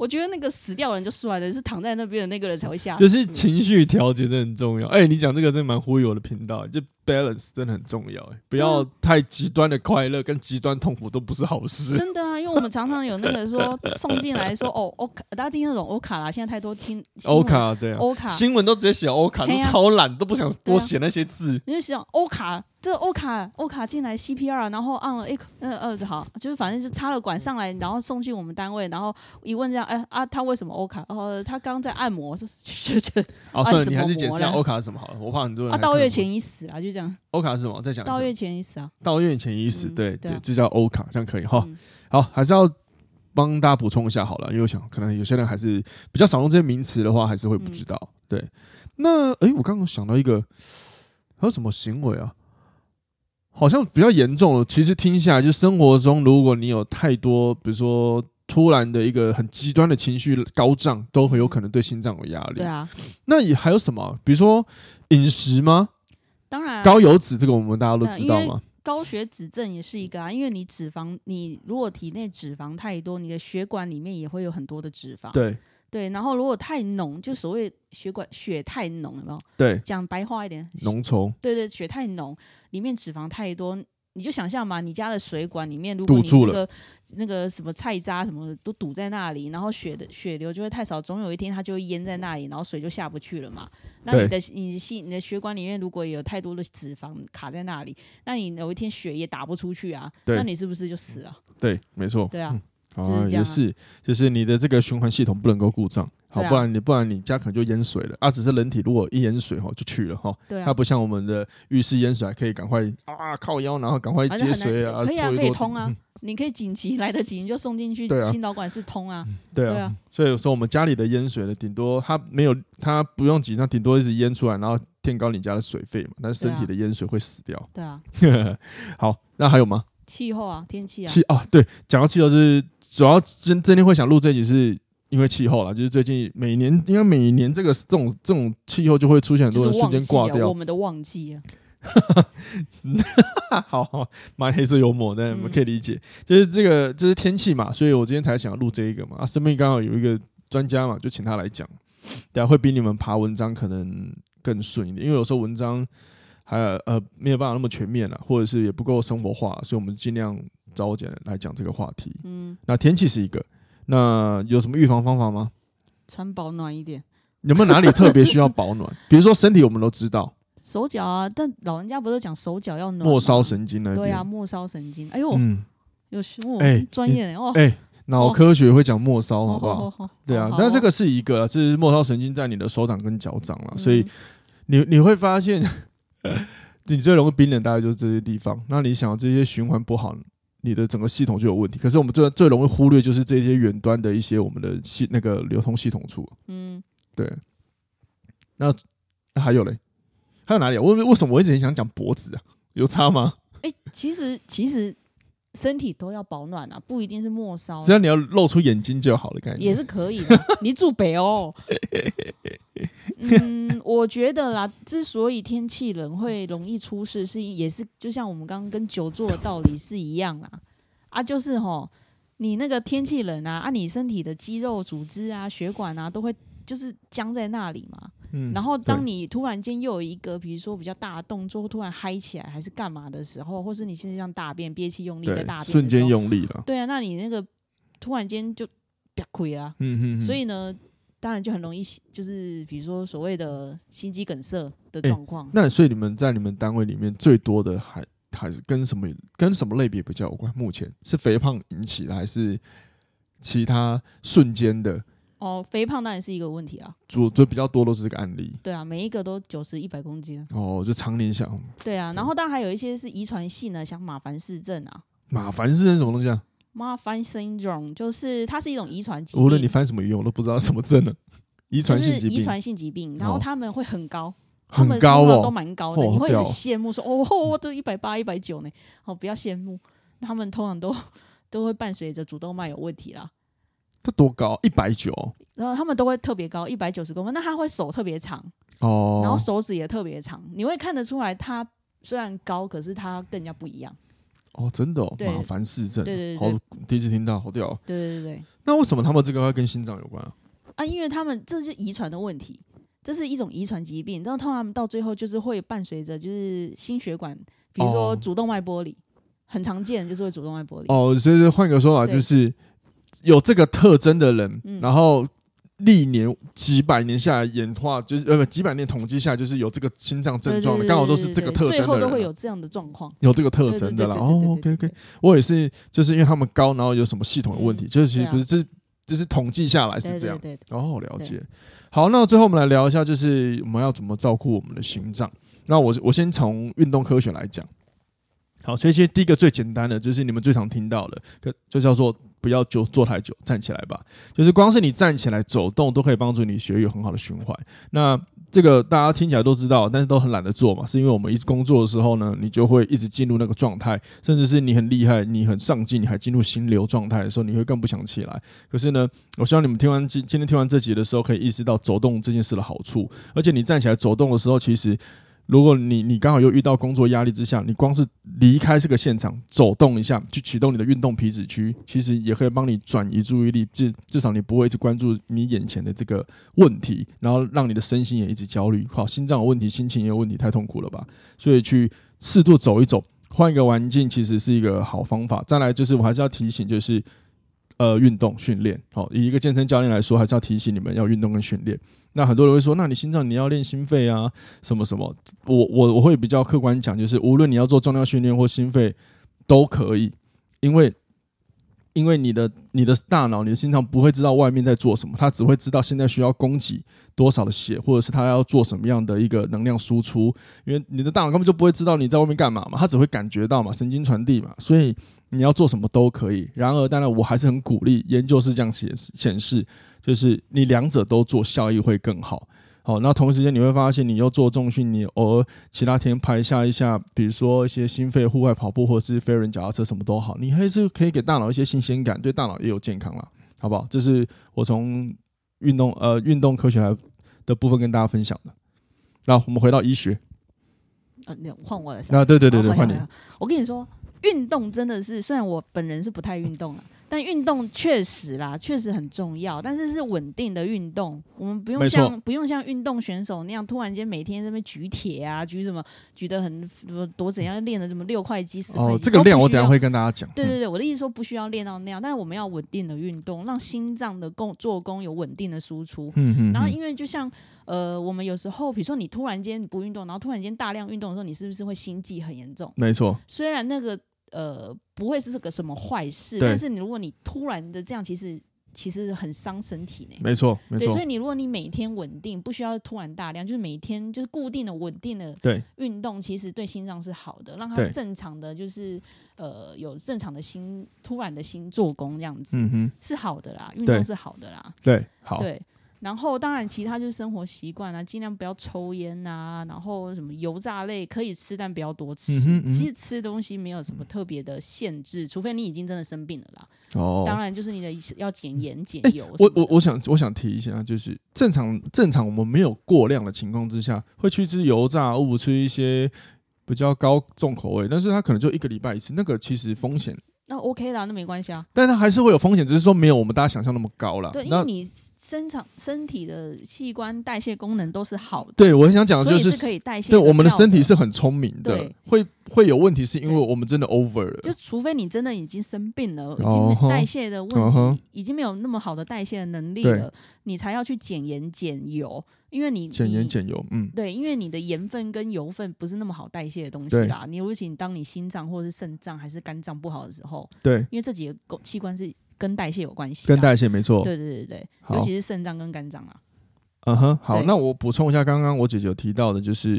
C: 我觉得那个死掉人就算了，是躺在那边的那个人才会吓。
A: 就是情绪调节真的很重要。哎、欸，你讲这个真的蛮忽悠我的频道，就 balance 真的很重要。哎，不要太极端的快乐跟极端痛苦都不是好事。
C: 真的啊，因为我们常常有那个说 送进来说哦欧卡，大家听那种欧卡啦，现在太多听
A: 欧卡对啊，
C: 欧卡
A: 新闻都直接写欧卡，都超懒，都不想多写那些字。
C: 你就想欧卡。这个欧卡欧卡进来 CPR，然后按了一呃呃好，就是反正就插了管上来，然后送进我们单位，然后一问这样，哎啊他为什么欧卡？呃他刚在按摩，是觉得
A: 哦算了，你还是解释一下欧卡是什么好了，我怕很多人。
C: 啊，到月前已死啊，就这样。
A: 欧卡是什么？再讲。
C: 到月前已死啊。
A: 到月前已死，对对，这叫欧卡，这样可以哈。好，还是要帮大家补充一下好了，因为我想可能有些人还是比较少用这些名词的话，还是会不知道。对，那哎，我刚刚想到一个，还有什么行为啊？好像比较严重了。其实听下来，就生活中，如果你有太多，比如说突然的一个很极端的情绪高涨，都很有可能对心脏有压力。对啊，那也还有什么？比如说饮食吗？
C: 当然，
A: 高油脂这个我们大家都知道吗？
C: 高血脂症也是一个啊，因为你脂肪，你如果体内脂肪太多，你的血管里面也会有很多的脂肪。
A: 对
C: 对，然后如果太浓，就所谓血管血太浓，有没有？
A: 对，
C: 讲白话一点，
A: 浓稠。
C: 对对，血太浓，里面脂肪太多。你就想象嘛，你家的水管里面，如果你那个那个什么菜渣什么的都堵在那里，然后血的血流就会太少，总有一天它就会淹在那里，然后水就下不去了嘛。那你的你的你的血管里面如果有太多的脂肪卡在那里，那你有一天血也打不出去啊，那你是不是就死了？
A: 对，没错。
C: 对啊，
A: 嗯、啊，也是，就是你的这个循环系统不能够故障。好，不然你不然你家可能就淹水了。啊！只是人体如果一淹水哈就去了哈，对啊，它不像我们的浴室淹水还可以赶快啊靠腰，然后赶快接水啊，
C: 可以啊，可以通啊，你可以紧急来得及你就送进去，心导管是通啊，
A: 对啊，所以有时候我们家里的淹水呢，顶多它没有它不用急，它顶多一直淹出来，然后垫高你家的水费嘛，但是身体的淹水会死掉，
C: 对啊，
A: 好，那还有吗？
C: 气候啊，天气啊，
A: 气啊，对，讲到气候是主要今今天会想录这集是。因为气候啦，就是最近每年，因为每年这个这种这种气候就会出现很多人瞬间挂掉。
C: 我们的旺季啊，
A: 好好，蛮黑色幽默，但我们可以理解，嗯、就是这个就是天气嘛，所以我今天才想要录这一个嘛。啊，身边刚好有一个专家嘛，就请他来讲，等下会比你们爬文章可能更顺一点，因为有时候文章还有呃没有办法那么全面了，或者是也不够生活化，所以我们尽量找我姐来讲这个话题。嗯，那天气是一个。那有什么预防方法吗？
C: 穿保暖一点。
A: 有没有哪里特别需要保暖？比如说身体，我们都知道。
C: 手脚啊，但老人家不是讲手脚要暖？
A: 末梢神经呢？
C: 对啊，末梢神经。哎呦，嗯、有哦，哎，专业哦。
A: 哎，脑科学会讲末梢，好不好？对啊，但这个是一个，这是末梢神经在你的手掌跟脚掌了，所以你你会发现，你最容易冰冷，大概就是这些地方。那你想这些循环不好。你的整个系统就有问题，可是我们最最容易忽略就是这些远端的一些我们的系那个流通系统处。嗯，对。那还有嘞？还有哪里啊？为为什么我一直很想讲脖子啊？有差吗？
C: 哎、欸，其实其实身体都要保暖啊，不一定是末梢，
A: 只要你要露出眼睛就好了，感觉
C: 也是可以的。你住北欧。嗯，我觉得啦，之所以天气冷会容易出事，是也是就像我们刚刚跟久坐的道理是一样啦。啊，就是吼，你那个天气冷啊，啊，你身体的肌肉组织啊、血管啊，都会就是僵在那里嘛。嗯。然后当你突然间又有一个，比如说比较大的动作，突然嗨起来还是干嘛的时候，或是你现在像大便憋气用力在大便，
A: 瞬间用力了。
C: 对啊，那你那个突然间就憋亏啊。嗯嗯。所以呢。当然就很容易，就是比如说所谓的心肌梗塞的状况。
A: 那所以你们在你们单位里面最多的还还是跟什么跟什么类别比较有关？目前是肥胖引起的，还是其他瞬间的？
C: 哦，肥胖当然是一个问题啊。
A: 主就比较多都是这个案例。
C: 对啊，每一个都九十一百公斤。
A: 哦，就常年想。
C: 对啊，然后当然还有一些是遗传性的，像马凡氏症啊。
A: 马凡氏症是什么东西啊
C: ？Marfan syndrome 就是它是一种遗传疾病。
A: 无论你翻什么语，我都不知道什么症呢？遗传性疾病。
C: 遗传性疾病，然后他们会很高，
A: 很高哦，
C: 都蛮高的，你会很羡慕说哦，我都一百八、一百九呢。哦，不要羡慕，他们通常都 都会伴随着主动脉有问题啦。
A: 他多高？一百九。
C: 然后他们都会特别高，一百九十公分。那他会手特别长哦，然后手指也特别长，你会看得出来，他虽然高，可是他跟人家不一样。
A: 哦，真的哦，马凡氏症，对对对，好，第一次听到，好屌。
C: 对对对，
A: 那为什么他们这个会跟心脏有关啊？
C: 啊，因为他们这是遗传的问题，这是一种遗传疾病，然后通常到最后就是会伴随着就是心血管，比如说主动脉剥离，很常见，就是会主动脉剥离。
A: 哦，所以换个说法，就是有这个特征的人，然后。历年几百年下来演化，就是呃不几百年统计下来，就是有这个心脏症状的，刚好都是这个特征的人，最后
C: 都会有这样的状况，
A: 有这个特征的啦。哦，OK OK，我也是，就是因为他们高，然后有什么系统的问题，就是其实不是，就是就是统计下来是这样。哦，了解。好，那最后我们来聊一下，就是我们要怎么照顾我们的心脏。那我我先从运动科学来讲。好，所以其实第一个最简单的就是你们最常听到的，就就叫做。不要就坐太久，站起来吧。就是光是你站起来走动，都可以帮助你血液有很好的循环。那这个大家听起来都知道，但是都很懒得做嘛，是因为我们一直工作的时候呢，你就会一直进入那个状态，甚至是你很厉害，你很上进，你还进入心流状态的时候，你会更不想起来。可是呢，我希望你们听完今今天听完这集的时候，可以意识到走动这件事的好处。而且你站起来走动的时候，其实。如果你你刚好又遇到工作压力之下，你光是离开这个现场走动一下，去启动你的运动皮质区，其实也可以帮你转移注意力，至至少你不会一直关注你眼前的这个问题，然后让你的身心也一直焦虑。好，心脏有问题，心情也有问题，太痛苦了吧？所以去适度走一走，换一个环境，其实是一个好方法。再来就是我还是要提醒，就是。呃，运动训练，好，以一个健身教练来说，还是要提醒你们要运动跟训练。那很多人会说，那你心脏你要练心肺啊，什么什么？我我我会比较客观讲，就是无论你要做重量训练或心肺，都可以，因为。因为你的你的大脑、你的心脏不会知道外面在做什么，它只会知道现在需要供给多少的血，或者是它要做什么样的一个能量输出。因为你的大脑根本就不会知道你在外面干嘛嘛，它只会感觉到嘛，神经传递嘛，所以你要做什么都可以。然而，当然我还是很鼓励，研究是这样显显示，就是你两者都做，效益会更好。好，那同时间你会发现，你又做重训，你偶尔其他天排下一下，比如说一些心肺户外跑步，或者是飞人脚踏车，什么都好，你还是可以给大脑一些新鲜感，对大脑也有健康了，好不好？这是我从运动呃运动科学来的部分跟大家分享的。那我们回到医学，
C: 呃，换我了，
A: 啊，对对对对，换你。
C: 我跟你说，运动真的是，虽然我本人是不太运动了。但运动确实啦，确实很重要，但是是稳定的运动。我们不用像不用像运动选手那样，突然间每天在那边举铁啊，举什么举得很多多怎样，练的什么六块肌、四块肌。
A: 哦，这个练我等下会跟大家讲。
C: 对对对，我的意思说不需要练到那样，但是我们要稳定的运动，让心脏的工做工有稳定的输出。嗯嗯。然后因为就像呃，我们有时候比如说你突然间不运动，然后突然间大量运动的时候，你是不是会心悸很严重？
A: 没错。
C: 虽然那个。呃，不会是个什么坏事，但是你如果你突然的这样，其实其实很伤身体呢。
A: 没错，没错。
C: 对，所以你如果你每天稳定，不需要突然大量，就是每天就是固定的稳定的运动，其实对心脏是好的，让它正常的就是呃有正常的心突然的心做工这样子，嗯哼，是好的啦，运动是好的啦，
A: 对，好，
C: 对。然后，当然，其他就是生活习惯啊，尽量不要抽烟啊，然后什么油炸类可以吃，但不要多吃。嗯嗯，其实吃东西没有什么特别的限制，除非你已经真的生病了啦。哦，当然就是你的要减盐减油。
A: 我我我想我想提一下，就是正常正常我们没有过量的情况之下，会去吃油炸物，吃一些比较高重口味，但是它可能就一个礼拜一次，那个其实风险
C: 那 OK 啦，那没关系啊。
A: 但它还是会有风险，只是说没有我们大家想象那么高啦。
C: 对，因为你。身长身体的器官代谢功能都是好的。
A: 对，我很想讲的就是，
C: 是可以代谢。
A: 对，我们的身体是很聪明的，会会有问题是因为我们真的 over 了。
C: 就除非你真的已经生病了，已经代谢的问题已经没有那么好的代谢的能力了，你才要去减盐减油，因为你
A: 减盐减油，嗯，
C: 对，因为你的盐分跟油分不是那么好代谢的东西啦。你尤其当你心脏或者是肾脏还是肝脏不好的时候，
A: 对，
C: 因为这几个器官是。跟代谢有关系，
A: 跟代谢没错。
C: 对对对对，尤其是肾脏跟肝脏啊。
A: 嗯哼，好，那我补充一下，刚刚我姐姐有提到的，就是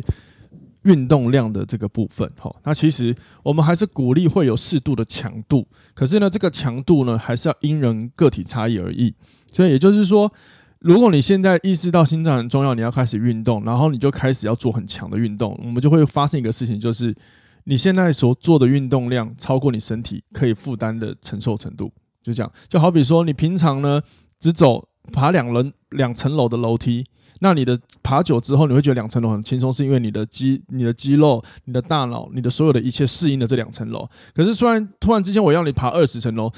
A: 运动量的这个部分。哈，那其实我们还是鼓励会有适度的强度，可是呢，这个强度呢，还是要因人个体差异而异。所以也就是说，如果你现在意识到心脏很重要，你要开始运动，然后你就开始要做很强的运动，我们就会发生一个事情，就是你现在所做的运动量超过你身体可以负担的承受程度。就这样，就好比说，你平常呢只走爬两轮两层楼的楼梯，那你的爬久之后，你会觉得两层楼很轻松，是因为你的肌、你的肌肉、你的大脑、你的所有的一切适应了这两层楼。可是，虽然突然之间我要你爬二十层楼，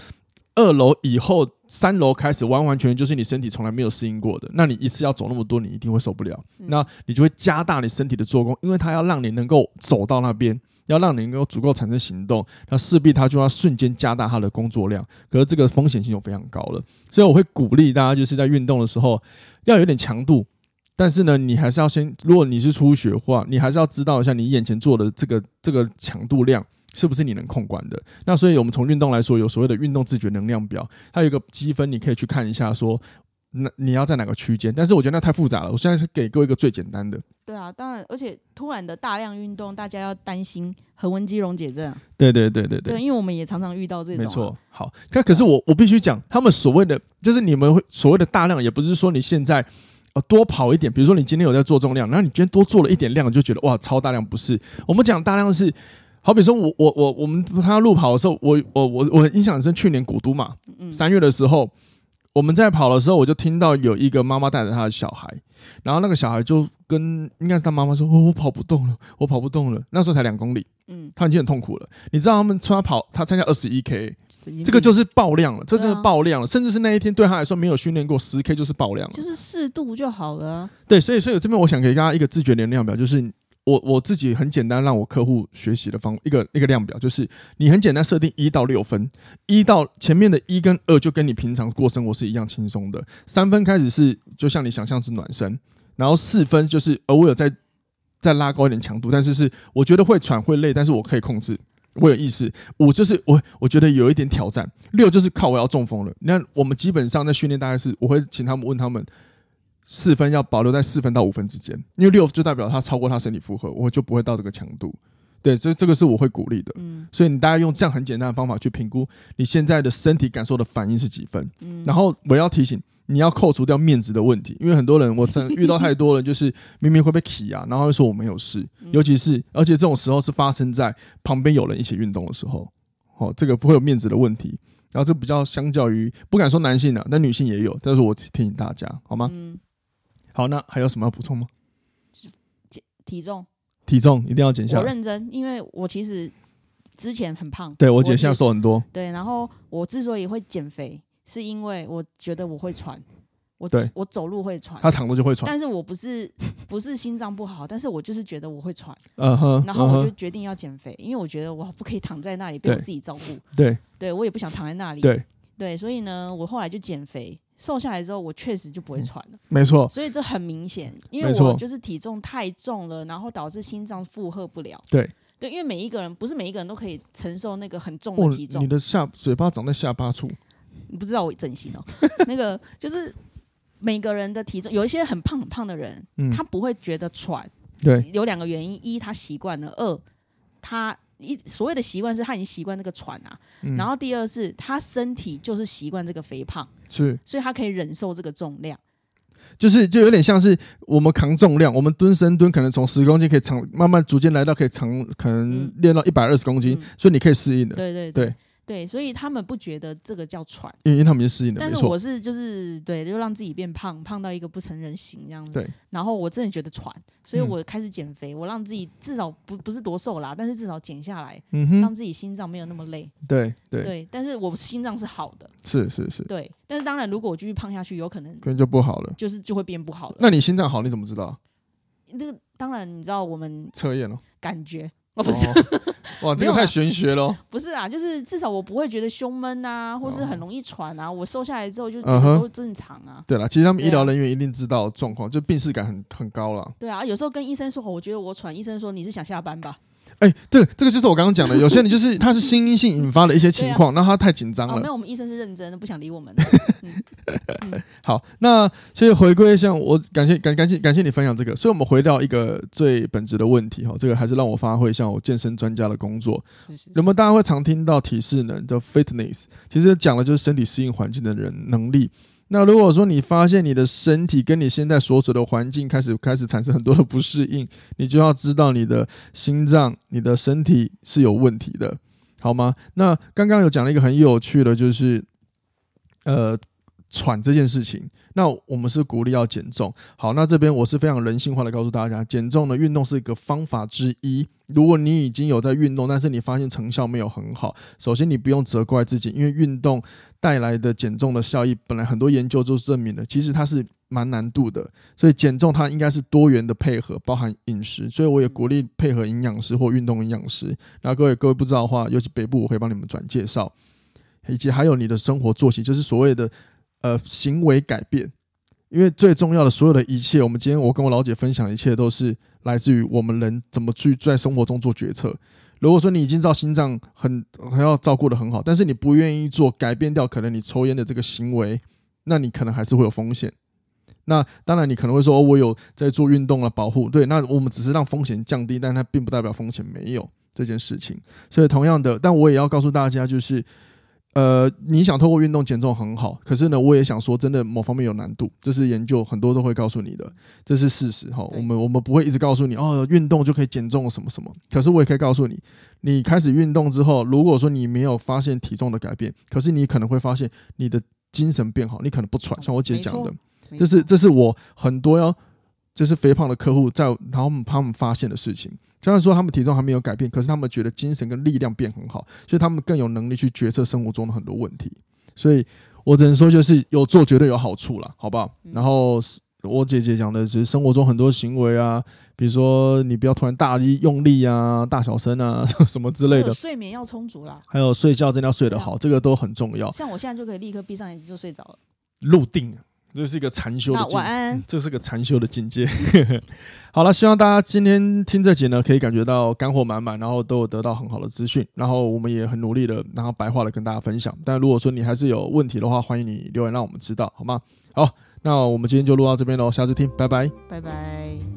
A: 二楼以后三楼开始完完全全就是你身体从来没有适应过的，那你一次要走那么多，你一定会受不了。那你就会加大你身体的做工，因为它要让你能够走到那边。要让你能够足够产生行动，那势必它就要瞬间加大它的工作量，可是这个风险性就非常高了。所以我会鼓励大家，就是在运动的时候要有点强度，但是呢，你还是要先，如果你是初学的话，你还是要知道一下你眼前做的这个这个强度量是不是你能控管的。那所以我们从运动来说，有所谓的运动自觉能量表，它有一个积分，你可以去看一下说。那你要在哪个区间？但是我觉得那太复杂了。我现在是给各位一个最简单的。
C: 对啊，当然，而且突然的大量运动，大家要担心横纹肌溶解症。
A: 对对对对对。
C: 对，因为我们也常常遇到这种。
A: 没错。好，那可是我我必须讲，他们所谓的就是你们会所谓的大量，也不是说你现在呃多跑一点，比如说你今天有在做重量，然后你今天多做了一点量，就觉得哇超大量，不是。我们讲大量是，好比说我我我我们他路跑的时候，我我我我印象很深，去年古都嘛，三月的时候。我们在跑的时候，我就听到有一个妈妈带着她的小孩，然后那个小孩就跟应该是他妈妈说：“哦，我跑不动了，我跑不动了。”那时候才两公里，嗯，他已经很痛苦了。你知道他们说他跑，他参加二十一 K，这个就是爆量了，这真的爆量了。甚至是那一天对他来说没有训练过十 K 就是爆量了，
C: 就是适度就好了。
A: 对，所以所以这边我想给大家一个自觉能量表，就是。我我自己很简单，让我客户学习的方一个一个量表，就是你很简单设定一到六分，一到前面的一跟二就跟你平常过生活是一样轻松的，三分开始是就像你想象是暖身，然后四分就是偶尔再再拉高一点强度，但是是我觉得会喘会累，但是我可以控制，我有意识，五就是我我觉得有一点挑战，六就是靠我要中风了。那我们基本上在训练大概是我会请他们问他们。四分要保留在四分到五分之间，因为六就代表他超过他身体负荷，我就不会到这个强度。对，所以这个是我会鼓励的。嗯，所以你大概用这样很简单的方法去评估你现在的身体感受的反应是几分。嗯，然后我要提醒你要扣除掉面子的问题，因为很多人我曾遇到太多人，就是明明会被起啊，然后又说我没有事，尤其是而且这种时候是发生在旁边有人一起运动的时候，哦，这个不会有面子的问题。然后这比较相较于不敢说男性啊，但女性也有，但是我提醒大家好吗？嗯。好，那还有什么要补充吗？
C: 体重，
A: 体重一定要减下来。
C: 我认真，因为我其实之前很胖，
A: 对我姐现在瘦很多。
C: 对，然后我之所以会减肥，是因为我觉得我会喘，我
A: 对
C: 我走路会喘，
A: 他躺着就会喘。
C: 但是我不是 不是心脏不好，但是我就是觉得我会喘。
A: 嗯哼。
C: 然后我就决定要减肥，因为我觉得我不可以躺在那里被我自己照顾。
A: 对，
C: 对我也不想躺在那里。
A: 对，
C: 对，所以呢，我后来就减肥。瘦下来之后，我确实就不会喘了。
A: 没错，
C: 所以这很明显，因为我就是体重太重了，然后导致心脏负荷不了。
A: 对
C: 对，因为每一个人不是每一个人都可以承受那个很重的体重。
A: 你的下嘴巴长在下巴处，
C: 你不知道我整形哦。那个就是每个人的体重，有一些很胖很胖的人，他不会觉得喘。
A: 对，
C: 有两个原因：一他习惯了；二他。一所谓的习惯是他已经习惯这个喘啊，嗯、然后第二是他身体就是习惯这个肥胖，
A: 是，
C: 所以他可以忍受这个重量，
A: 就是就有点像是我们扛重量，我们蹲深蹲可能从十公斤可以长慢慢逐渐来到可以长，可能练到一百二十公斤，嗯、所以你可以适应的，
C: 对对对。对对，所以他们不觉得这个叫喘，
A: 因为他们是适应的。
C: 但是我是就是对，就让自己变胖，胖到一个不成人形这样子。
A: 对。然
C: 后我真的觉得喘，所以我开始减肥，我让自己至少不不是多瘦啦，但是至少减下来，嗯哼，让自己心脏没有那么累。
A: 对对
C: 对，但是我心脏是好的。
A: 是是是。
C: 对，但是当然，如果我继续胖下去，有可能
A: 可能就不好了，
C: 就是就会变不好了。
A: 那你心脏好，你怎么知道？
C: 那个当然，你知道我们
A: 测验了，
C: 感觉。哦，不是，
A: 哇，这个太玄学了。
C: 不是啊，就是至少我不会觉得胸闷啊，或是很容易喘啊。我瘦下来之后就都正常啊。
A: 对了，其实他们医疗人员一定知道状况，就病视感很很高了。
C: 对啊，有时候跟医生说，我觉得我喘，医生说你是想下班吧？
A: 哎，对，这个就是我刚刚讲的，有些人就是他是心因性引发的一些情况，那他太紧张了。
C: 没有，我们医生是认真的，不想理我们。
A: 好，那所以回归一下，我感谢感感谢感谢你分享这个，所以我们回到一个最本质的问题哈，这个还是让我发挥一下我健身专家的工作。那么大家会常听到体适能叫 fitness，其实讲的就是身体适应环境的人能力。那如果说你发现你的身体跟你现在所处的环境开始开始产生很多的不适应，你就要知道你的心脏、你的身体是有问题的，好吗？那刚刚有讲了一个很有趣的，就是呃。喘这件事情，那我们是鼓励要减重。好，那这边我是非常人性化的告诉大家，减重的运动是一个方法之一。如果你已经有在运动，但是你发现成效没有很好，首先你不用责怪自己，因为运动带来的减重的效益，本来很多研究都是证明了，其实它是蛮难度的。所以减重它应该是多元的配合，包含饮食。所以我也鼓励配合营养师或运动营养师。那各位各位不知道的话，尤其北部我会帮你们转介绍，以及还有你的生活作息，就是所谓的。呃，行为改变，因为最重要的所有的一切，我们今天我跟我老姐分享的一切都是来自于我们人怎么去在生活中做决策。如果说你已经知道心脏很还要照顾的很好，但是你不愿意做改变掉可能你抽烟的这个行为，那你可能还是会有风险。那当然你可能会说，哦，我有在做运动了保护，对，那我们只是让风险降低，但它并不代表风险没有这件事情。所以同样的，但我也要告诉大家，就是。呃，你想透过运动减重很好，可是呢，我也想说，真的某方面有难度，这是研究很多都会告诉你的，这是事实哈。我们我们不会一直告诉你哦，运动就可以减重什么什么。可是我也可以告诉你，你开始运动之后，如果说你没有发现体重的改变，可是你可能会发现你的精神变好，你可能不喘。像我姐讲的，这是这是我很多要就是肥胖的客户在然后他们发现的事情。虽然说他们体重还没有改变，可是他们觉得精神跟力量变很好，所以他们更有能力去决策生活中的很多问题。所以我只能说，就是有做绝对有好处啦，好不好？然后我姐姐讲的是生活中很多行为啊，比如说你不要突然大力用力啊，大小声啊，什么之类的。
C: 睡眠要充足啦，
A: 还有睡觉真的要睡得好，这个都很重要。
C: 像我现在就可以立刻闭上眼睛就睡着了。
A: 入定。这是一个禅修的
C: 晚安。
A: 这是个禅修的境界。好了，希望大家今天听这集呢，可以感觉到干货满满，然后都有得到很好的资讯。然后我们也很努力的，然后白话的跟大家分享。但如果说你还是有问题的话，欢迎你留言让我们知道，好吗？好，那我们今天就录到这边喽，下次听，拜拜，
C: 拜拜。